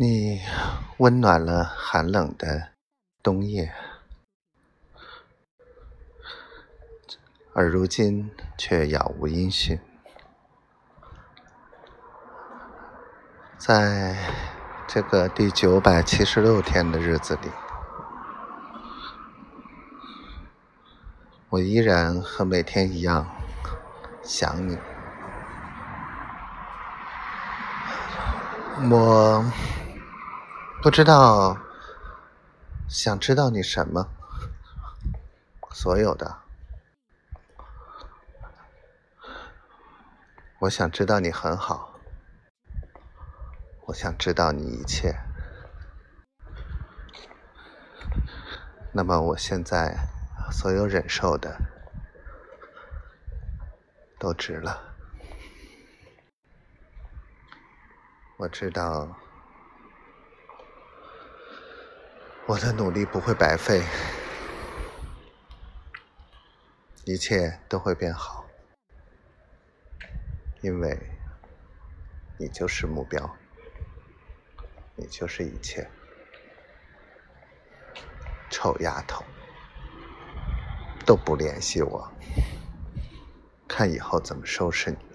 你温暖了寒冷的冬夜，而如今却杳无音讯。在这个第九百七十六天的日子里，我依然和每天一样想你。我。不知道，想知道你什么？所有的，我想知道你很好，我想知道你一切。那么，我现在所有忍受的都值了。我知道。我的努力不会白费，一切都会变好，因为你就是目标，你就是一切。臭丫头，都不联系我，看以后怎么收拾你。